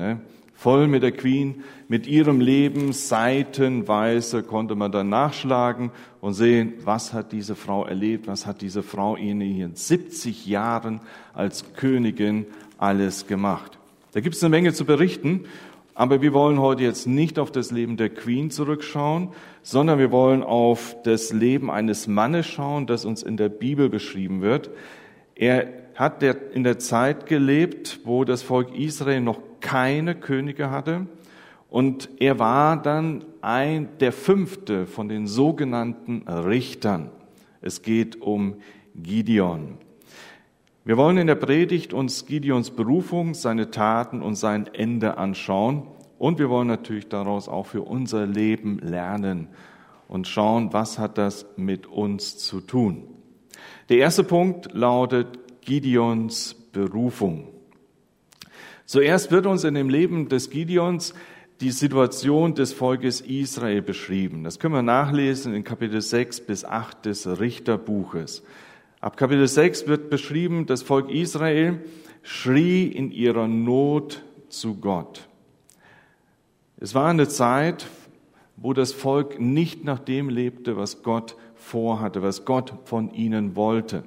Ne? Voll mit der Queen, mit ihrem Leben, seitenweise konnte man dann nachschlagen und sehen, was hat diese Frau erlebt, was hat diese Frau in ihren 70 Jahren als Königin alles gemacht. Da gibt es eine Menge zu berichten, aber wir wollen heute jetzt nicht auf das Leben der Queen zurückschauen, sondern wir wollen auf das Leben eines Mannes schauen, das uns in der Bibel beschrieben wird. Er hat in der Zeit gelebt, wo das Volk Israel noch keine Könige hatte. Und er war dann ein, der fünfte von den sogenannten Richtern. Es geht um Gideon. Wir wollen in der Predigt uns Gideons Berufung, seine Taten und sein Ende anschauen. Und wir wollen natürlich daraus auch für unser Leben lernen und schauen, was hat das mit uns zu tun. Der erste Punkt lautet Gideons Berufung. Zuerst wird uns in dem Leben des Gideons die Situation des Volkes Israel beschrieben. Das können wir nachlesen in Kapitel 6 bis 8 des Richterbuches. Ab Kapitel 6 wird beschrieben, das Volk Israel schrie in ihrer Not zu Gott. Es war eine Zeit, wo das Volk nicht nach dem lebte, was Gott vorhatte, was Gott von ihnen wollte.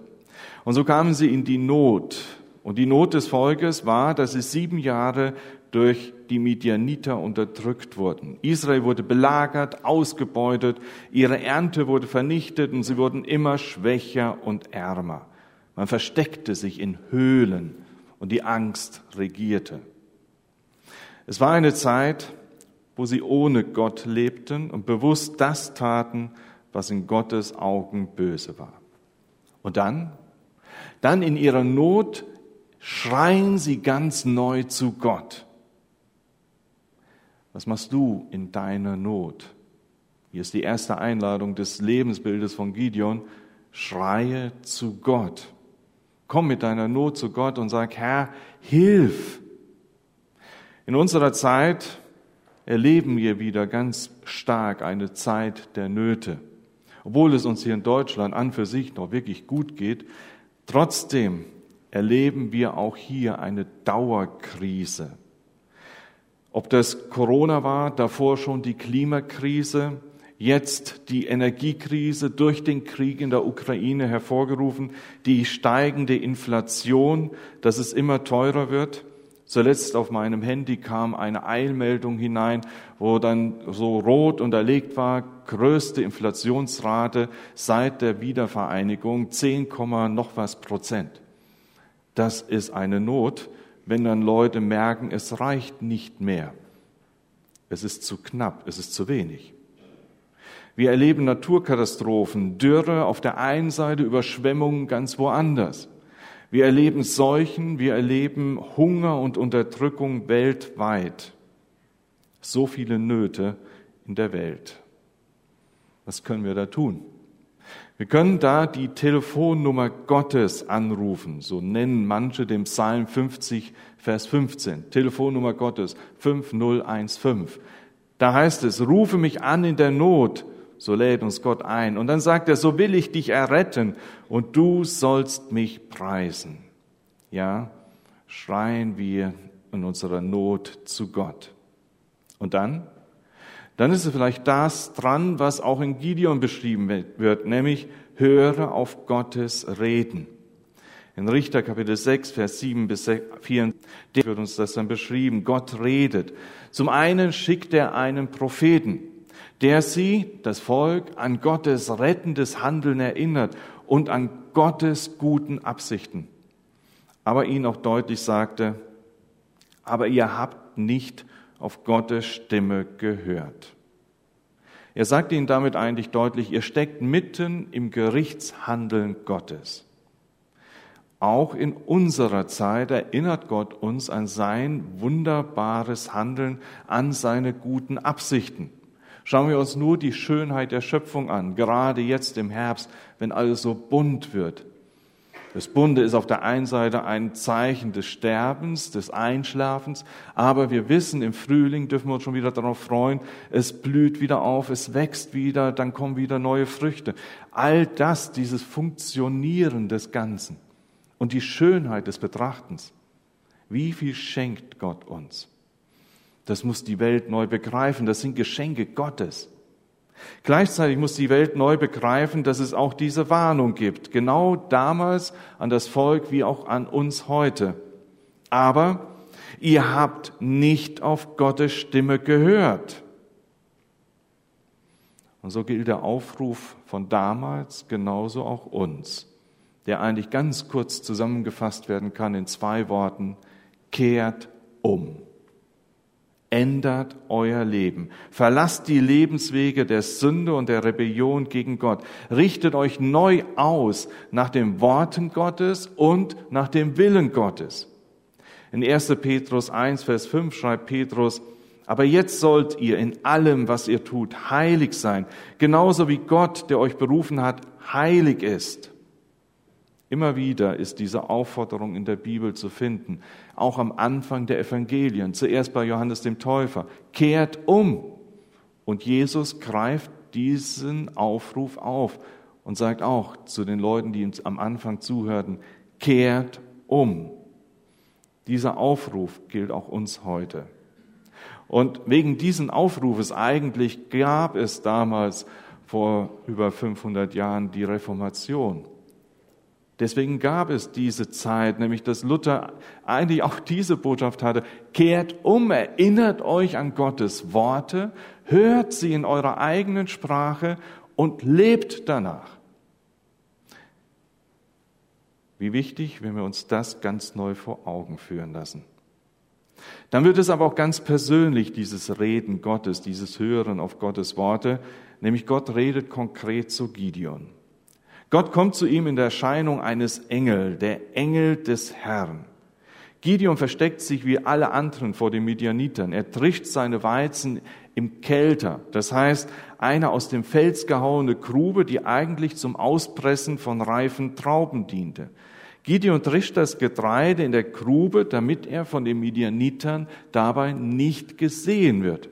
Und so kamen sie in die Not. Und die Not des Volkes war, dass sie sieben Jahre durch die Midianiter unterdrückt wurden. Israel wurde belagert, ausgebeutet, ihre Ernte wurde vernichtet und sie wurden immer schwächer und ärmer. Man versteckte sich in Höhlen und die Angst regierte. Es war eine Zeit, wo sie ohne Gott lebten und bewusst das taten, was in Gottes Augen böse war. Und dann, dann in ihrer Not schreien sie ganz neu zu Gott. Was machst du in deiner Not? Hier ist die erste Einladung des Lebensbildes von Gideon. Schreie zu Gott. Komm mit deiner Not zu Gott und sag, Herr, hilf. In unserer Zeit erleben wir wieder ganz stark eine Zeit der Nöte. Obwohl es uns hier in Deutschland an für sich noch wirklich gut geht, trotzdem erleben wir auch hier eine Dauerkrise. Ob das Corona war, davor schon die Klimakrise, jetzt die Energiekrise durch den Krieg in der Ukraine hervorgerufen, die steigende Inflation, dass es immer teurer wird. Zuletzt auf meinem Handy kam eine Eilmeldung hinein, wo dann so rot unterlegt war, größte Inflationsrate seit der Wiedervereinigung, 10, noch was Prozent. Das ist eine Not, wenn dann Leute merken, es reicht nicht mehr. Es ist zu knapp, es ist zu wenig. Wir erleben Naturkatastrophen, Dürre auf der einen Seite, Überschwemmungen ganz woanders. Wir erleben Seuchen, wir erleben Hunger und Unterdrückung weltweit. So viele Nöte in der Welt. Was können wir da tun? Wir können da die Telefonnummer Gottes anrufen. So nennen manche den Psalm 50, Vers 15. Telefonnummer Gottes 5015. Da heißt es, rufe mich an in der Not, so lädt uns Gott ein. Und dann sagt er, so will ich dich erretten und du sollst mich preisen. Ja, schreien wir in unserer Not zu Gott. Und dann? Dann ist es vielleicht das dran, was auch in Gideon beschrieben wird, nämlich höre auf Gottes Reden. In Richter Kapitel 6, Vers 7 bis 4 wird uns das dann beschrieben. Gott redet. Zum einen schickt er einen Propheten, der sie, das Volk, an Gottes rettendes Handeln erinnert und an Gottes guten Absichten. Aber ihnen auch deutlich sagte, aber ihr habt nicht auf Gottes Stimme gehört. Er sagt ihnen damit eigentlich deutlich, ihr steckt mitten im Gerichtshandeln Gottes. Auch in unserer Zeit erinnert Gott uns an sein wunderbares Handeln, an seine guten Absichten. Schauen wir uns nur die Schönheit der Schöpfung an, gerade jetzt im Herbst, wenn alles so bunt wird. Das Bunde ist auf der einen Seite ein Zeichen des Sterbens, des Einschlafens, aber wir wissen, im Frühling dürfen wir uns schon wieder darauf freuen, es blüht wieder auf, es wächst wieder, dann kommen wieder neue Früchte. All das, dieses Funktionieren des Ganzen und die Schönheit des Betrachtens, wie viel schenkt Gott uns? Das muss die Welt neu begreifen. Das sind Geschenke Gottes. Gleichzeitig muss die Welt neu begreifen, dass es auch diese Warnung gibt. Genau damals an das Volk wie auch an uns heute. Aber ihr habt nicht auf Gottes Stimme gehört. Und so gilt der Aufruf von damals genauso auch uns, der eigentlich ganz kurz zusammengefasst werden kann in zwei Worten, kehrt um. Ändert euer Leben. Verlasst die Lebenswege der Sünde und der Rebellion gegen Gott. Richtet euch neu aus nach den Worten Gottes und nach dem Willen Gottes. In 1. Petrus 1, Vers 5 schreibt Petrus, aber jetzt sollt ihr in allem, was ihr tut, heilig sein, genauso wie Gott, der euch berufen hat, heilig ist. Immer wieder ist diese Aufforderung in der Bibel zu finden, auch am Anfang der Evangelien, zuerst bei Johannes dem Täufer. Kehrt um. Und Jesus greift diesen Aufruf auf und sagt auch zu den Leuten, die uns am Anfang zuhörten, kehrt um. Dieser Aufruf gilt auch uns heute. Und wegen diesen Aufrufes eigentlich gab es damals vor über 500 Jahren die Reformation. Deswegen gab es diese Zeit, nämlich dass Luther eigentlich auch diese Botschaft hatte, kehrt um, erinnert euch an Gottes Worte, hört sie in eurer eigenen Sprache und lebt danach. Wie wichtig, wenn wir uns das ganz neu vor Augen führen lassen. Dann wird es aber auch ganz persönlich, dieses Reden Gottes, dieses Hören auf Gottes Worte, nämlich Gott redet konkret zu Gideon. Gott kommt zu ihm in der Erscheinung eines Engel, der Engel des Herrn. Gideon versteckt sich wie alle anderen vor den Midianitern. Er trischt seine Weizen im Kelter, das heißt eine aus dem Fels gehauene Grube, die eigentlich zum Auspressen von reifen Trauben diente. Gideon trischt das Getreide in der Grube, damit er von den Midianitern dabei nicht gesehen wird.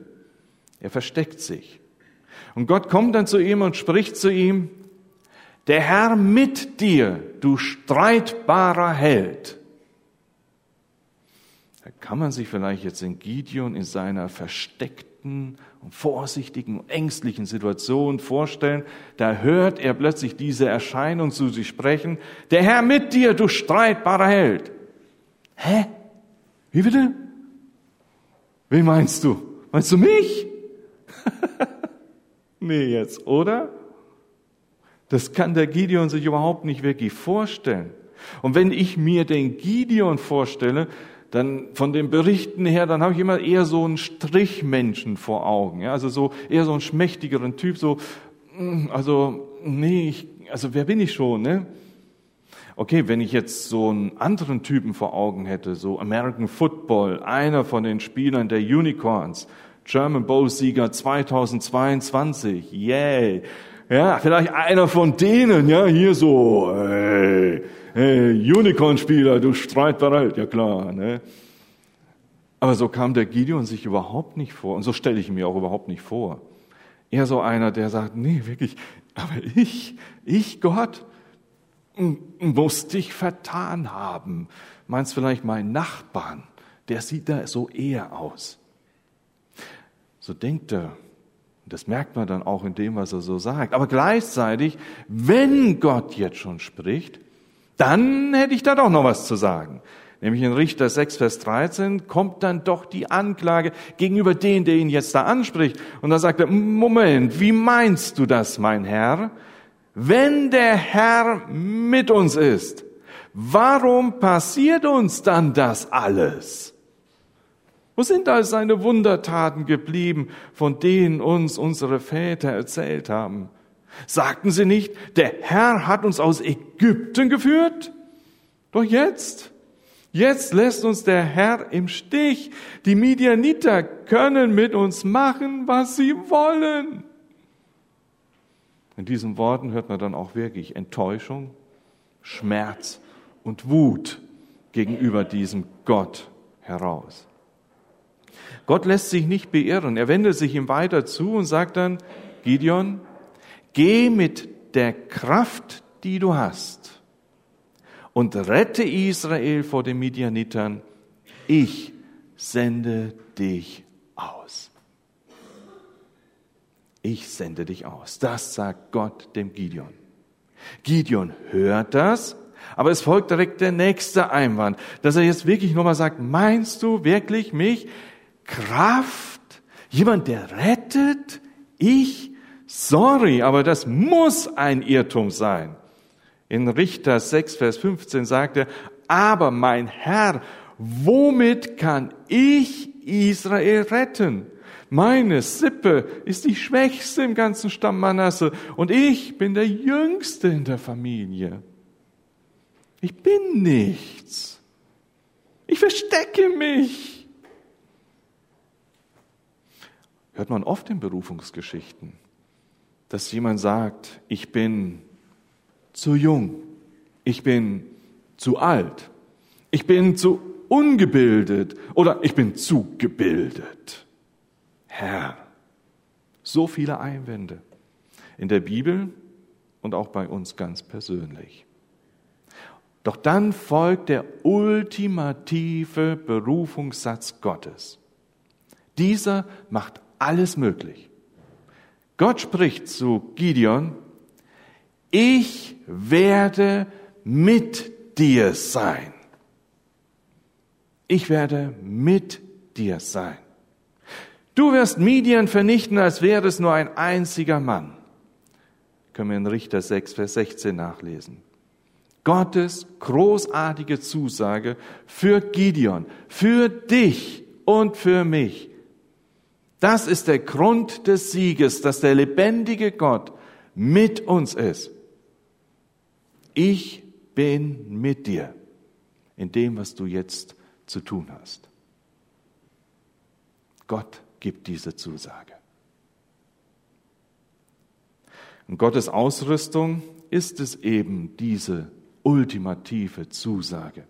Er versteckt sich. Und Gott kommt dann zu ihm und spricht zu ihm, der Herr mit dir, du streitbarer Held. Da kann man sich vielleicht jetzt in Gideon in seiner versteckten und vorsichtigen und ängstlichen Situation vorstellen. Da hört er plötzlich diese Erscheinung zu sich sprechen. Der Herr mit dir, du streitbarer Held. Hä? Wie bitte? Wen meinst du? Meinst du mich? nee, jetzt, oder? Das kann der Gideon sich überhaupt nicht wirklich vorstellen. Und wenn ich mir den Gideon vorstelle, dann von den Berichten her, dann habe ich immer eher so einen Strichmenschen vor Augen, ja, also so eher so einen schmächtigeren Typ, so, mm, also nee, ich, also wer bin ich schon, ne? Okay, wenn ich jetzt so einen anderen Typen vor Augen hätte, so American Football, einer von den Spielern der Unicorns, German Bowl Sieger 2022, yay. Ja, vielleicht einer von denen, ja, hier so, hey, hey, Unicorn-Spieler, du streitbereit, ja klar. Ne? Aber so kam der Gideon sich überhaupt nicht vor. Und so stelle ich ihn mir auch überhaupt nicht vor. Eher so einer, der sagt, nee, wirklich, aber ich, ich Gott, muss dich vertan haben. Meinst vielleicht mein Nachbarn, der sieht da so eher aus. So denkt er. Das merkt man dann auch in dem, was er so sagt. Aber gleichzeitig, wenn Gott jetzt schon spricht, dann hätte ich da doch noch was zu sagen. Nämlich in Richter 6, Vers 13 kommt dann doch die Anklage gegenüber den, der ihn jetzt da anspricht. Und da sagt er, Moment, wie meinst du das, mein Herr? Wenn der Herr mit uns ist, warum passiert uns dann das alles? Wo sind all seine Wundertaten geblieben, von denen uns unsere Väter erzählt haben? Sagten sie nicht, der Herr hat uns aus Ägypten geführt? Doch jetzt, jetzt lässt uns der Herr im Stich. Die Midianiter können mit uns machen, was sie wollen. In diesen Worten hört man dann auch wirklich Enttäuschung, Schmerz und Wut gegenüber diesem Gott heraus. Gott lässt sich nicht beirren. Er wendet sich ihm weiter zu und sagt dann, Gideon, Geh mit der Kraft, die du hast, und rette Israel vor den Midianitern. Ich sende dich aus. Ich sende dich aus. Das sagt Gott dem Gideon. Gideon hört das, aber es folgt direkt der nächste Einwand, dass er jetzt wirklich nochmal sagt, meinst du wirklich mich? Kraft? Jemand, der rettet? Ich? Sorry, aber das muss ein Irrtum sein. In Richter 6, Vers 15 sagt er, aber mein Herr, womit kann ich Israel retten? Meine Sippe ist die schwächste im ganzen Stamm Manasse und ich bin der Jüngste in der Familie. Ich bin nichts. Ich verstecke mich. Hört man oft in Berufungsgeschichten, dass jemand sagt, ich bin zu jung, ich bin zu alt, ich bin zu ungebildet oder ich bin zu gebildet. Herr, so viele Einwände in der Bibel und auch bei uns ganz persönlich. Doch dann folgt der ultimative Berufungssatz Gottes. Dieser macht alles möglich. Gott spricht zu Gideon, ich werde mit dir sein. Ich werde mit dir sein. Du wirst Midian vernichten, als wäre es nur ein einziger Mann. Können wir in Richter 6, Vers 16 nachlesen. Gottes großartige Zusage für Gideon, für dich und für mich. Das ist der Grund des Sieges, dass der lebendige Gott mit uns ist. Ich bin mit dir in dem, was du jetzt zu tun hast. Gott gibt diese Zusage. Und Gottes Ausrüstung ist es eben diese ultimative Zusage.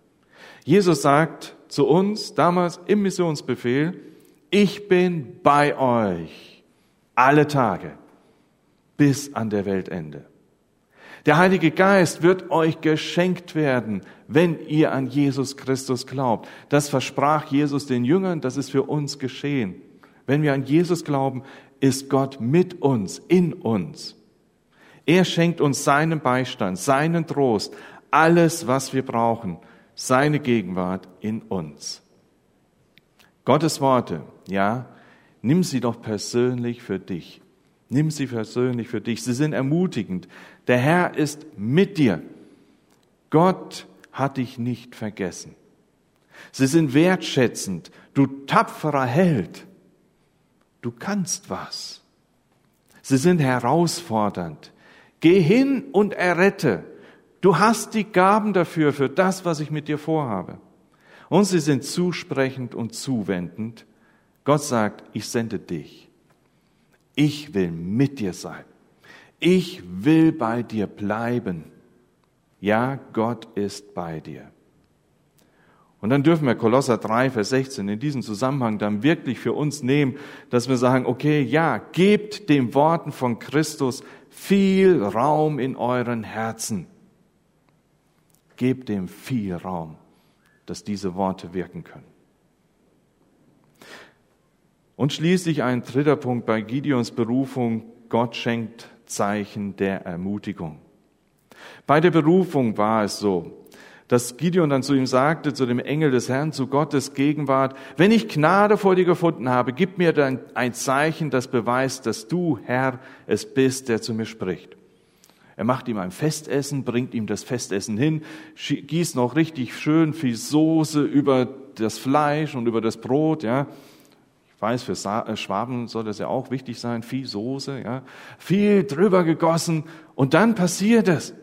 Jesus sagt zu uns damals im Missionsbefehl, ich bin bei euch alle Tage bis an der Weltende. Der Heilige Geist wird euch geschenkt werden, wenn ihr an Jesus Christus glaubt. Das versprach Jesus den Jüngern, das ist für uns geschehen. Wenn wir an Jesus glauben, ist Gott mit uns, in uns. Er schenkt uns seinen Beistand, seinen Trost, alles, was wir brauchen, seine Gegenwart in uns. Gottes Worte, ja, nimm sie doch persönlich für dich. Nimm sie persönlich für dich. Sie sind ermutigend. Der Herr ist mit dir. Gott hat dich nicht vergessen. Sie sind wertschätzend. Du tapferer Held. Du kannst was. Sie sind herausfordernd. Geh hin und errette. Du hast die Gaben dafür, für das, was ich mit dir vorhabe. Und sie sind zusprechend und zuwendend. Gott sagt, ich sende dich. Ich will mit dir sein. Ich will bei dir bleiben. Ja, Gott ist bei dir. Und dann dürfen wir Kolosser 3, Vers 16 in diesem Zusammenhang dann wirklich für uns nehmen, dass wir sagen, okay, ja, gebt den Worten von Christus viel Raum in euren Herzen. Gebt dem viel Raum, dass diese Worte wirken können. Und schließlich ein dritter Punkt bei Gideons Berufung. Gott schenkt Zeichen der Ermutigung. Bei der Berufung war es so, dass Gideon dann zu ihm sagte, zu dem Engel des Herrn, zu Gottes Gegenwart, wenn ich Gnade vor dir gefunden habe, gib mir dann ein Zeichen, das beweist, dass du, Herr, es bist, der zu mir spricht. Er macht ihm ein Festessen, bringt ihm das Festessen hin, gießt noch richtig schön viel Soße über das Fleisch und über das Brot, ja. Ich weiß, für äh, Schwaben soll das ja auch wichtig sein, viel Soße, ja. Viel drüber gegossen und dann passiert es.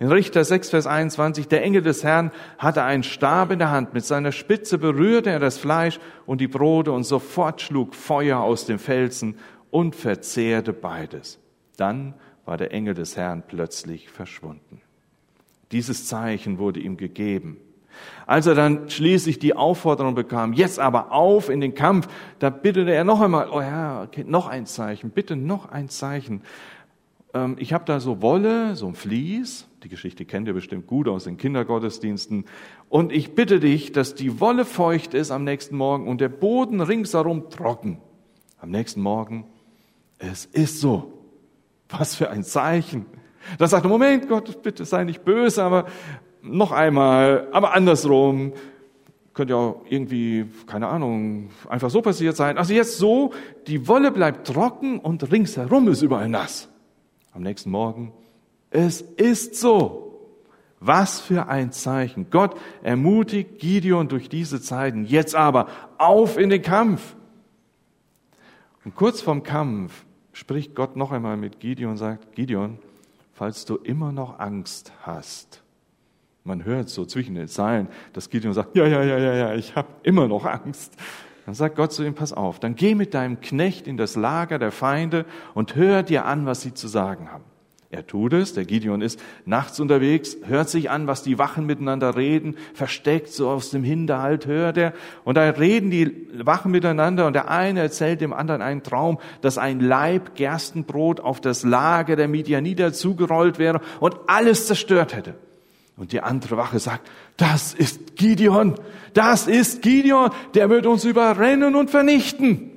In Richter 6, Vers 21, der Engel des Herrn hatte einen Stab in der Hand. Mit seiner Spitze berührte er das Fleisch und die Brote und sofort schlug Feuer aus dem Felsen und verzehrte beides. Dann war der Engel des Herrn plötzlich verschwunden. Dieses Zeichen wurde ihm gegeben. Als er dann schließlich die Aufforderung bekam, jetzt aber auf in den Kampf, da bittete er noch einmal, oh Herr, okay, noch ein Zeichen, bitte noch ein Zeichen. Ähm, ich habe da so Wolle, so ein Vlies, Die Geschichte kennt ihr bestimmt gut aus den Kindergottesdiensten. Und ich bitte dich, dass die Wolle feucht ist am nächsten Morgen und der Boden ringsherum trocken. Am nächsten Morgen, es ist so. Was für ein Zeichen. Da sagt er, Moment, Gott, bitte sei nicht böse, aber noch einmal, aber andersrum. Könnte ja auch irgendwie, keine Ahnung, einfach so passiert sein. Also jetzt so, die Wolle bleibt trocken und ringsherum ist überall nass. Am nächsten Morgen, es ist so. Was für ein Zeichen. Gott ermutigt Gideon durch diese Zeiten. Jetzt aber auf in den Kampf. Und kurz vorm Kampf spricht Gott noch einmal mit Gideon und sagt, Gideon, falls du immer noch Angst hast, man hört so zwischen den Zeilen, dass Gideon sagt, ja, ja, ja, ja, ja, ich habe immer noch Angst. Dann sagt Gott zu ihm, pass auf, dann geh mit deinem Knecht in das Lager der Feinde und hör dir an, was sie zu sagen haben. Er tut es, der Gideon ist nachts unterwegs, hört sich an, was die Wachen miteinander reden, versteckt so aus dem Hinterhalt hört er. Und da reden die Wachen miteinander und der eine erzählt dem anderen einen Traum, dass ein Leib Gerstenbrot auf das Lager der Midianiter zugerollt wäre und alles zerstört hätte. Und die andere Wache sagt, das ist Gideon, das ist Gideon, der wird uns überrennen und vernichten.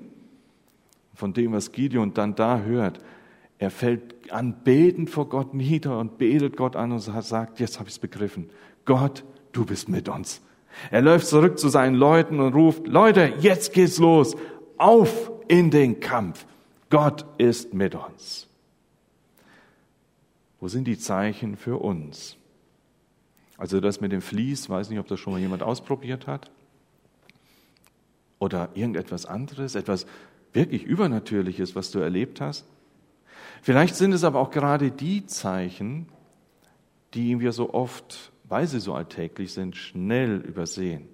Von dem, was Gideon dann da hört, er fällt anbetend vor Gott nieder und betet Gott an und sagt, jetzt habe ich es begriffen. Gott, du bist mit uns. Er läuft zurück zu seinen Leuten und ruft, Leute, jetzt geht's los. Auf in den Kampf. Gott ist mit uns. Wo sind die Zeichen für uns? Also das mit dem Vlies, weiß nicht, ob das schon mal jemand ausprobiert hat. Oder irgendetwas anderes, etwas wirklich Übernatürliches, was du erlebt hast. Vielleicht sind es aber auch gerade die Zeichen, die wir so oft, weil sie so alltäglich sind, schnell übersehen.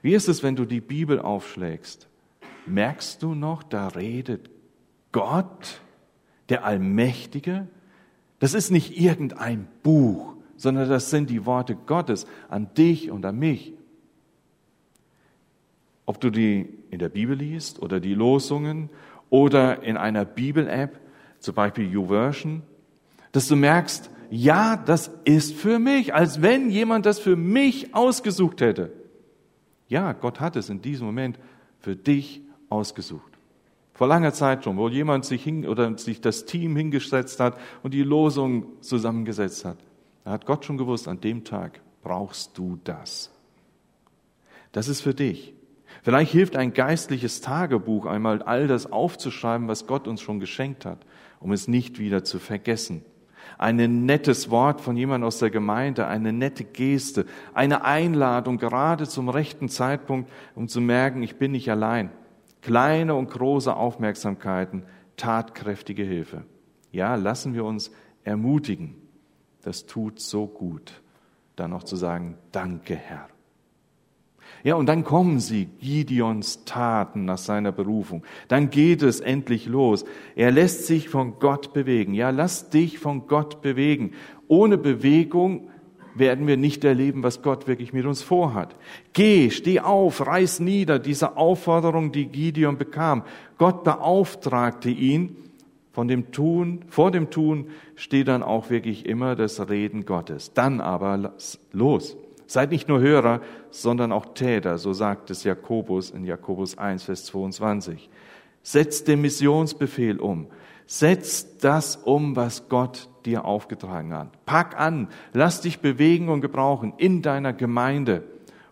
Wie ist es, wenn du die Bibel aufschlägst? Merkst du noch, da redet Gott, der Allmächtige? Das ist nicht irgendein Buch, sondern das sind die Worte Gottes an dich und an mich. Ob du die in der Bibel liest oder die Losungen oder in einer Bibel-App, zum Beispiel YouVersion, dass du merkst, ja, das ist für mich, als wenn jemand das für mich ausgesucht hätte. Ja, Gott hat es in diesem Moment für dich ausgesucht. Vor langer Zeit schon, wo jemand sich hin oder sich das Team hingesetzt hat und die Losung zusammengesetzt hat. Da hat Gott schon gewusst, an dem Tag brauchst du das. Das ist für dich. Vielleicht hilft ein geistliches Tagebuch einmal all das aufzuschreiben, was Gott uns schon geschenkt hat um es nicht wieder zu vergessen. Ein nettes Wort von jemand aus der Gemeinde, eine nette Geste, eine Einladung gerade zum rechten Zeitpunkt, um zu merken, ich bin nicht allein. Kleine und große Aufmerksamkeiten, tatkräftige Hilfe. Ja, lassen wir uns ermutigen. Das tut so gut, dann noch zu sagen, danke Herr. Ja, und dann kommen sie, Gideons Taten nach seiner Berufung. Dann geht es endlich los. Er lässt sich von Gott bewegen. Ja, lass dich von Gott bewegen. Ohne Bewegung werden wir nicht erleben, was Gott wirklich mit uns vorhat. Geh, steh auf, reiß nieder diese Aufforderung, die Gideon bekam. Gott beauftragte ihn. Von dem Tun, vor dem Tun steht dann auch wirklich immer das Reden Gottes. Dann aber los. Seid nicht nur Hörer, sondern auch Täter, so sagt es Jakobus in Jakobus 1, Vers 22. Setzt den Missionsbefehl um. Setz das um, was Gott dir aufgetragen hat. Pack an, lass dich bewegen und gebrauchen in deiner Gemeinde.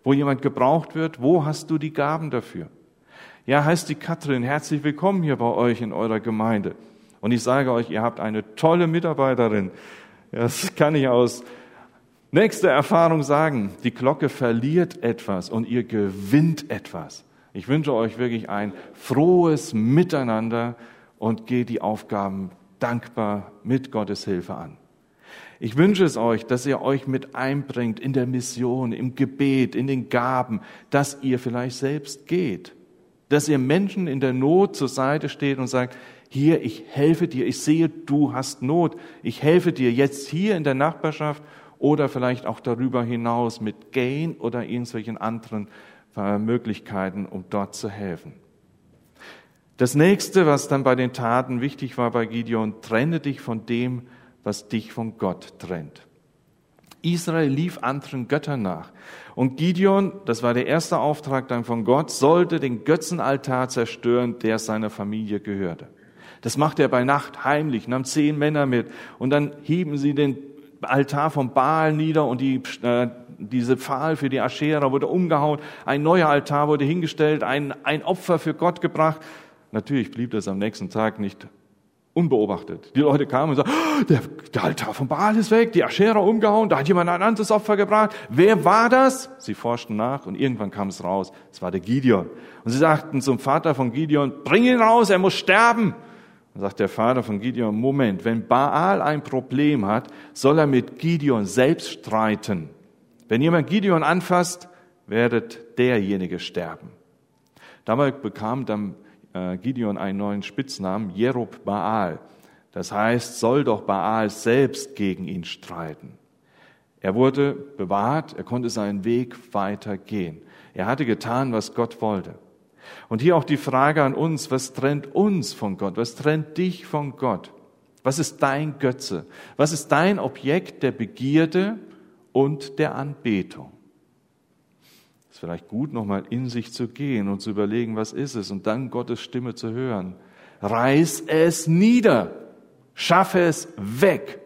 Wo jemand gebraucht wird, wo hast du die Gaben dafür? Ja, heißt die Katrin, herzlich willkommen hier bei euch in eurer Gemeinde. Und ich sage euch, ihr habt eine tolle Mitarbeiterin. Das kann ich aus Nächste Erfahrung sagen, die Glocke verliert etwas und ihr gewinnt etwas. Ich wünsche euch wirklich ein frohes Miteinander und geht die Aufgaben dankbar mit Gottes Hilfe an. Ich wünsche es euch, dass ihr euch mit einbringt in der Mission, im Gebet, in den Gaben, dass ihr vielleicht selbst geht, dass ihr Menschen in der Not zur Seite steht und sagt, hier, ich helfe dir, ich sehe, du hast Not, ich helfe dir jetzt hier in der Nachbarschaft oder vielleicht auch darüber hinaus mit Gain oder irgendwelchen anderen äh, Möglichkeiten, um dort zu helfen. Das nächste, was dann bei den Taten wichtig war bei Gideon, trenne dich von dem, was dich von Gott trennt. Israel lief anderen Göttern nach. Und Gideon, das war der erste Auftrag dann von Gott, sollte den Götzenaltar zerstören, der seiner Familie gehörte. Das macht er bei Nacht heimlich, nahm zehn Männer mit und dann hieben sie den Altar vom Baal nieder und die, äh, diese Pfahl für die Aschera wurde umgehauen, ein neuer Altar wurde hingestellt, ein, ein Opfer für Gott gebracht. Natürlich blieb das am nächsten Tag nicht unbeobachtet. Die Leute kamen und sagten, oh, der, der Altar vom Baal ist weg, die Aschera umgehauen, da hat jemand ein anderes Opfer gebracht. Wer war das? Sie forschten nach und irgendwann kam es raus, es war der Gideon. Und sie sagten zum Vater von Gideon, bring ihn raus, er muss sterben. Dann sagt der Vater von Gideon, Moment, wenn Baal ein Problem hat, soll er mit Gideon selbst streiten. Wenn jemand Gideon anfasst, werdet derjenige sterben. Dabei bekam dann äh, Gideon einen neuen Spitznamen, Jerub Baal. Das heißt, soll doch Baal selbst gegen ihn streiten. Er wurde bewahrt, er konnte seinen Weg weitergehen. Er hatte getan, was Gott wollte. Und hier auch die Frage an uns, was trennt uns von Gott? Was trennt dich von Gott? Was ist dein Götze? Was ist dein Objekt der Begierde und der Anbetung? ist vielleicht gut, nochmal in sich zu gehen und zu überlegen, was ist es, und dann Gottes Stimme zu hören. Reiß es nieder. Schaffe es weg.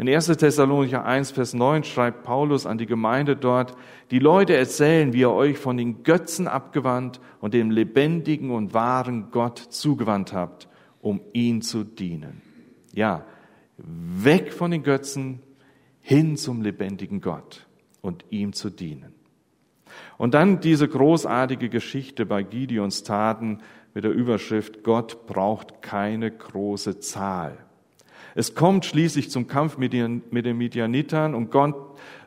In 1. Thessalonicher 1, Vers 9 schreibt Paulus an die Gemeinde dort, die Leute erzählen, wie ihr euch von den Götzen abgewandt und dem lebendigen und wahren Gott zugewandt habt, um ihn zu dienen. Ja, weg von den Götzen hin zum lebendigen Gott und ihm zu dienen. Und dann diese großartige Geschichte bei Gideons Taten mit der Überschrift Gott braucht keine große Zahl. Es kommt schließlich zum Kampf mit den, mit den Midianitern und Gott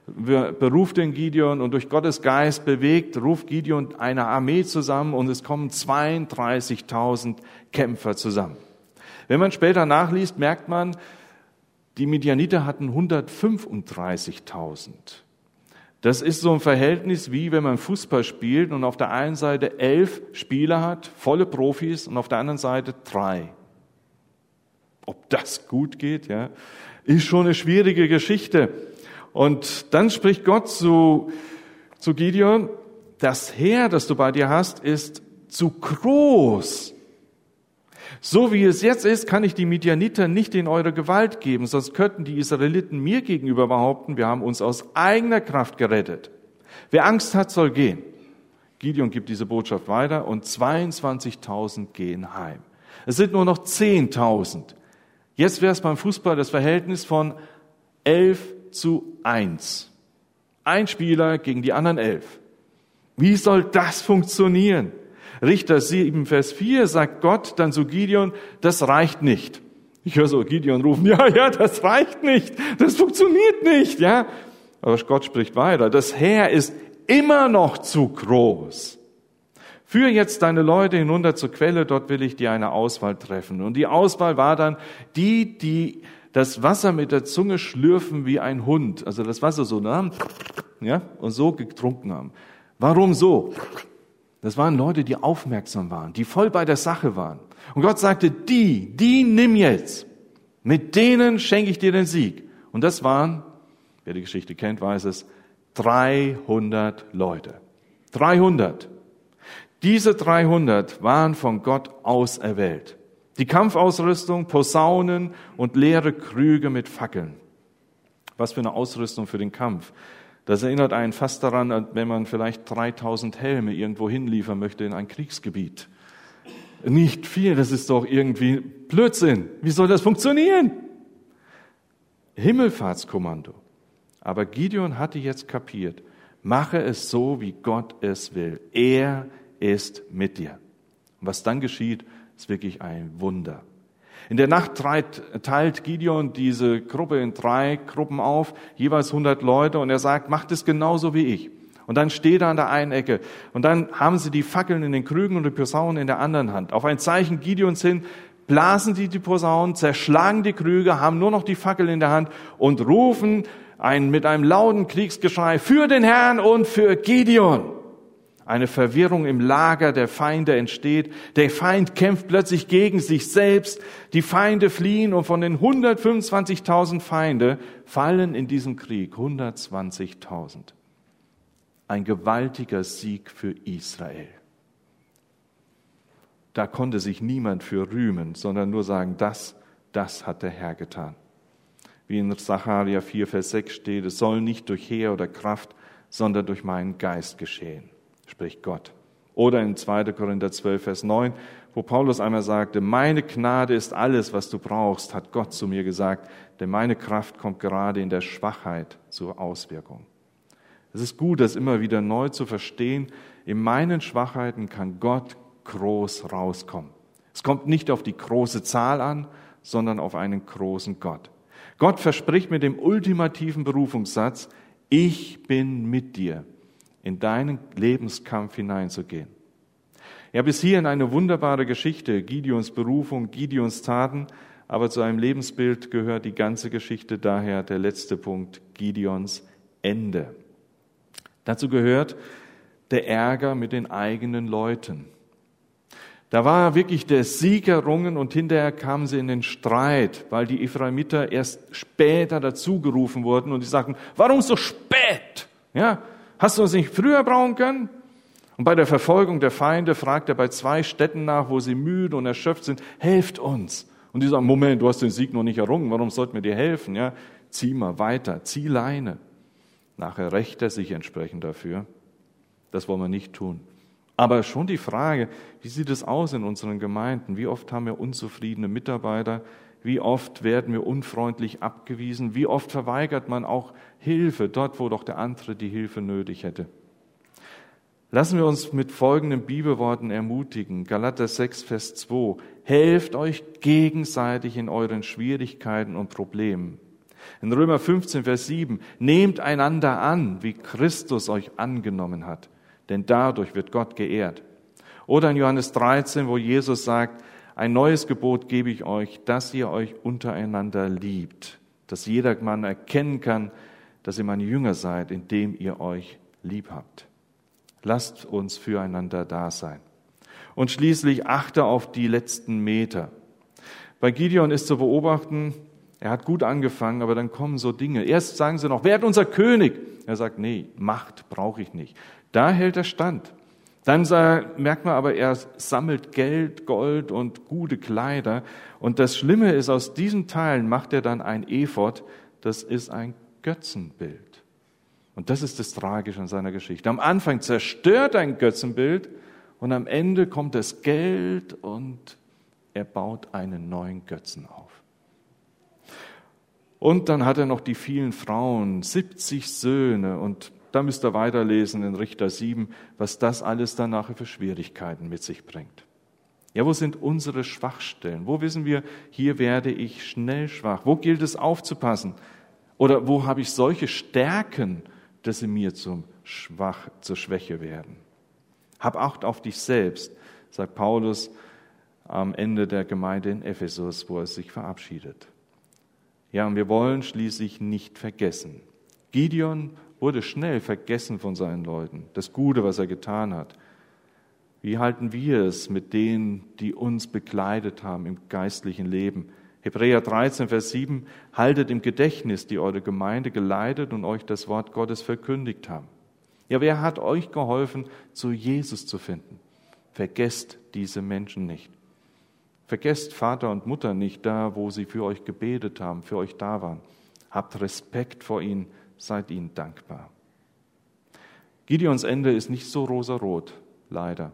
beruft den Gideon und durch Gottes Geist bewegt, ruft Gideon eine Armee zusammen und es kommen 32.000 Kämpfer zusammen. Wenn man später nachliest, merkt man, die Midianiter hatten 135.000. Das ist so ein Verhältnis wie wenn man Fußball spielt und auf der einen Seite elf Spieler hat, volle Profis, und auf der anderen Seite drei. Ob das gut geht, ja, ist schon eine schwierige Geschichte. Und dann spricht Gott zu, zu Gideon, das Heer, das du bei dir hast, ist zu groß so wie es jetzt ist, kann ich die Midianiter nicht in eure Gewalt geben, sonst könnten die Israeliten mir gegenüber behaupten, wir haben uns aus eigener Kraft gerettet. Wer Angst hat, soll gehen. Gideon gibt diese Botschaft weiter und 22.000 gehen heim. Es sind nur noch 10.000. Jetzt wäre es beim Fußball das Verhältnis von 11 zu 1. Ein Spieler gegen die anderen elf. Wie soll das funktionieren? Richter 7, Vers 4 sagt Gott dann zu Gideon, das reicht nicht. Ich höre so Gideon rufen, ja, ja, das reicht nicht, das funktioniert nicht, ja. Aber Gott spricht weiter, das Heer ist immer noch zu groß. Führ jetzt deine Leute hinunter zur Quelle, dort will ich dir eine Auswahl treffen. Und die Auswahl war dann die, die das Wasser mit der Zunge schlürfen wie ein Hund, also das Wasser so nahmen, ja, und so getrunken haben. Warum so? Das waren Leute, die aufmerksam waren, die voll bei der Sache waren. Und Gott sagte, die, die nimm jetzt. Mit denen schenke ich dir den Sieg. Und das waren, wer die Geschichte kennt, weiß es, 300 Leute. 300. Diese 300 waren von Gott auserwählt. Die Kampfausrüstung, Posaunen und leere Krüge mit Fackeln. Was für eine Ausrüstung für den Kampf. Das erinnert einen fast daran, wenn man vielleicht 3000 Helme irgendwo hinliefern möchte in ein Kriegsgebiet. Nicht viel, das ist doch irgendwie Blödsinn. Wie soll das funktionieren? Himmelfahrtskommando. Aber Gideon hatte jetzt kapiert, mache es so, wie Gott es will. Er ist mit dir. Und was dann geschieht, ist wirklich ein Wunder. In der Nacht teilt Gideon diese Gruppe in drei Gruppen auf, jeweils 100 Leute, und er sagt, macht es genauso wie ich. Und dann steht er an der einen Ecke. Und dann haben sie die Fackeln in den Krügen und die Posaunen in der anderen Hand. Auf ein Zeichen Gideons hin blasen sie die Posaunen, zerschlagen die Krüge, haben nur noch die Fackeln in der Hand und rufen ein, mit einem lauten Kriegsgeschrei für den Herrn und für Gideon. Eine Verwirrung im Lager der Feinde entsteht. Der Feind kämpft plötzlich gegen sich selbst. Die Feinde fliehen und von den 125.000 Feinde fallen in diesem Krieg 120.000. Ein gewaltiger Sieg für Israel. Da konnte sich niemand für rühmen, sondern nur sagen, das, das hat der Herr getan. Wie in Sacharja 4, Vers 6 steht, es soll nicht durch Heer oder Kraft, sondern durch meinen Geist geschehen spricht Gott. Oder in 2. Korinther 12, Vers 9, wo Paulus einmal sagte, meine Gnade ist alles, was du brauchst, hat Gott zu mir gesagt, denn meine Kraft kommt gerade in der Schwachheit zur Auswirkung. Es ist gut, das immer wieder neu zu verstehen. In meinen Schwachheiten kann Gott groß rauskommen. Es kommt nicht auf die große Zahl an, sondern auf einen großen Gott. Gott verspricht mit dem ultimativen Berufungssatz, ich bin mit dir in deinen Lebenskampf hineinzugehen. Ja, bis hierhin eine wunderbare Geschichte, Gideons Berufung, Gideons Taten, aber zu einem Lebensbild gehört die ganze Geschichte daher der letzte Punkt, Gideons Ende. Dazu gehört der Ärger mit den eigenen Leuten. Da war wirklich der Sieg errungen und hinterher kamen sie in den Streit, weil die Ephraimiter erst später dazugerufen wurden und die sagten, warum so spät? Ja, Hast du uns nicht früher brauchen können? Und bei der Verfolgung der Feinde fragt er bei zwei Städten nach, wo sie müde und erschöpft sind, helft uns. Und die sagen, Moment, du hast den Sieg noch nicht errungen, warum sollten wir dir helfen? Ja, zieh mal weiter, zieh Leine. Nachher rächt er sich entsprechend dafür. Das wollen wir nicht tun. Aber schon die Frage, wie sieht es aus in unseren Gemeinden? Wie oft haben wir unzufriedene Mitarbeiter? Wie oft werden wir unfreundlich abgewiesen? Wie oft verweigert man auch Hilfe dort, wo doch der andere die Hilfe nötig hätte? Lassen wir uns mit folgenden Bibelworten ermutigen. Galater 6, Vers 2. Helft euch gegenseitig in euren Schwierigkeiten und Problemen. In Römer 15, Vers 7. Nehmt einander an, wie Christus euch angenommen hat, denn dadurch wird Gott geehrt. Oder in Johannes 13, wo Jesus sagt, ein neues Gebot gebe ich euch, dass ihr euch untereinander liebt, dass jeder Mann erkennen kann, dass ihr meine Jünger seid, indem ihr euch lieb habt. Lasst uns füreinander da sein. Und schließlich achte auf die letzten Meter. Bei Gideon ist zu beobachten, er hat gut angefangen, aber dann kommen so Dinge. Erst sagen sie noch, wer hat unser König? Er sagt, nee, Macht brauche ich nicht. Da hält er stand. Dann merkt man aber, er sammelt Geld, Gold und gute Kleider. Und das Schlimme ist, aus diesen Teilen macht er dann ein Ephod. Das ist ein Götzenbild. Und das ist das Tragische an seiner Geschichte. Am Anfang zerstört er ein Götzenbild und am Ende kommt das Geld und er baut einen neuen Götzen auf. Und dann hat er noch die vielen Frauen, 70 Söhne und da müsst ihr weiterlesen in Richter 7, was das alles dann nachher für Schwierigkeiten mit sich bringt. Ja, wo sind unsere Schwachstellen? Wo wissen wir, hier werde ich schnell schwach? Wo gilt es aufzupassen? Oder wo habe ich solche Stärken, dass sie mir zum Schwach, zur Schwäche werden? Hab Acht auf dich selbst, sagt Paulus am Ende der Gemeinde in Ephesus, wo er sich verabschiedet. Ja, und wir wollen schließlich nicht vergessen. Gideon wurde schnell vergessen von seinen Leuten, das Gute, was er getan hat. Wie halten wir es mit denen, die uns begleitet haben im geistlichen Leben? Hebräer 13, Vers 7, haltet im Gedächtnis, die eure Gemeinde geleitet und euch das Wort Gottes verkündigt haben. Ja, wer hat euch geholfen, zu Jesus zu finden? Vergesst diese Menschen nicht. Vergesst Vater und Mutter nicht da, wo sie für euch gebetet haben, für euch da waren. Habt Respekt vor ihnen seid ihnen dankbar. Gideons Ende ist nicht so rosarot, leider.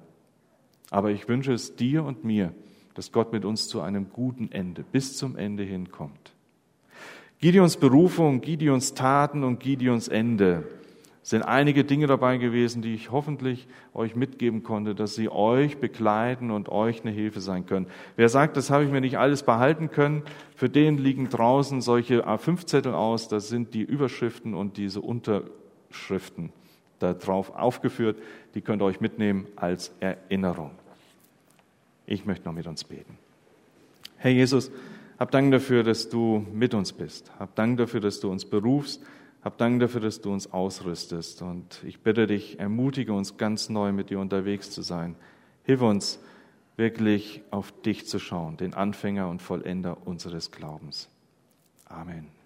Aber ich wünsche es dir und mir, dass Gott mit uns zu einem guten Ende, bis zum Ende hinkommt. Gideons Berufung, Gideons Taten und Gideons Ende sind einige Dinge dabei gewesen, die ich hoffentlich euch mitgeben konnte, dass sie euch begleiten und euch eine Hilfe sein können. Wer sagt, das habe ich mir nicht alles behalten können, für den liegen draußen solche A5-Zettel aus, das sind die Überschriften und diese Unterschriften darauf aufgeführt, die könnt ihr euch mitnehmen als Erinnerung. Ich möchte noch mit uns beten. Herr Jesus, hab Dank dafür, dass du mit uns bist. Hab Dank dafür, dass du uns berufst Hab Dank dafür, dass du uns ausrüstest. Und ich bitte dich, ermutige uns ganz neu mit dir unterwegs zu sein. Hilf uns, wirklich auf dich zu schauen, den Anfänger und Vollender unseres Glaubens. Amen.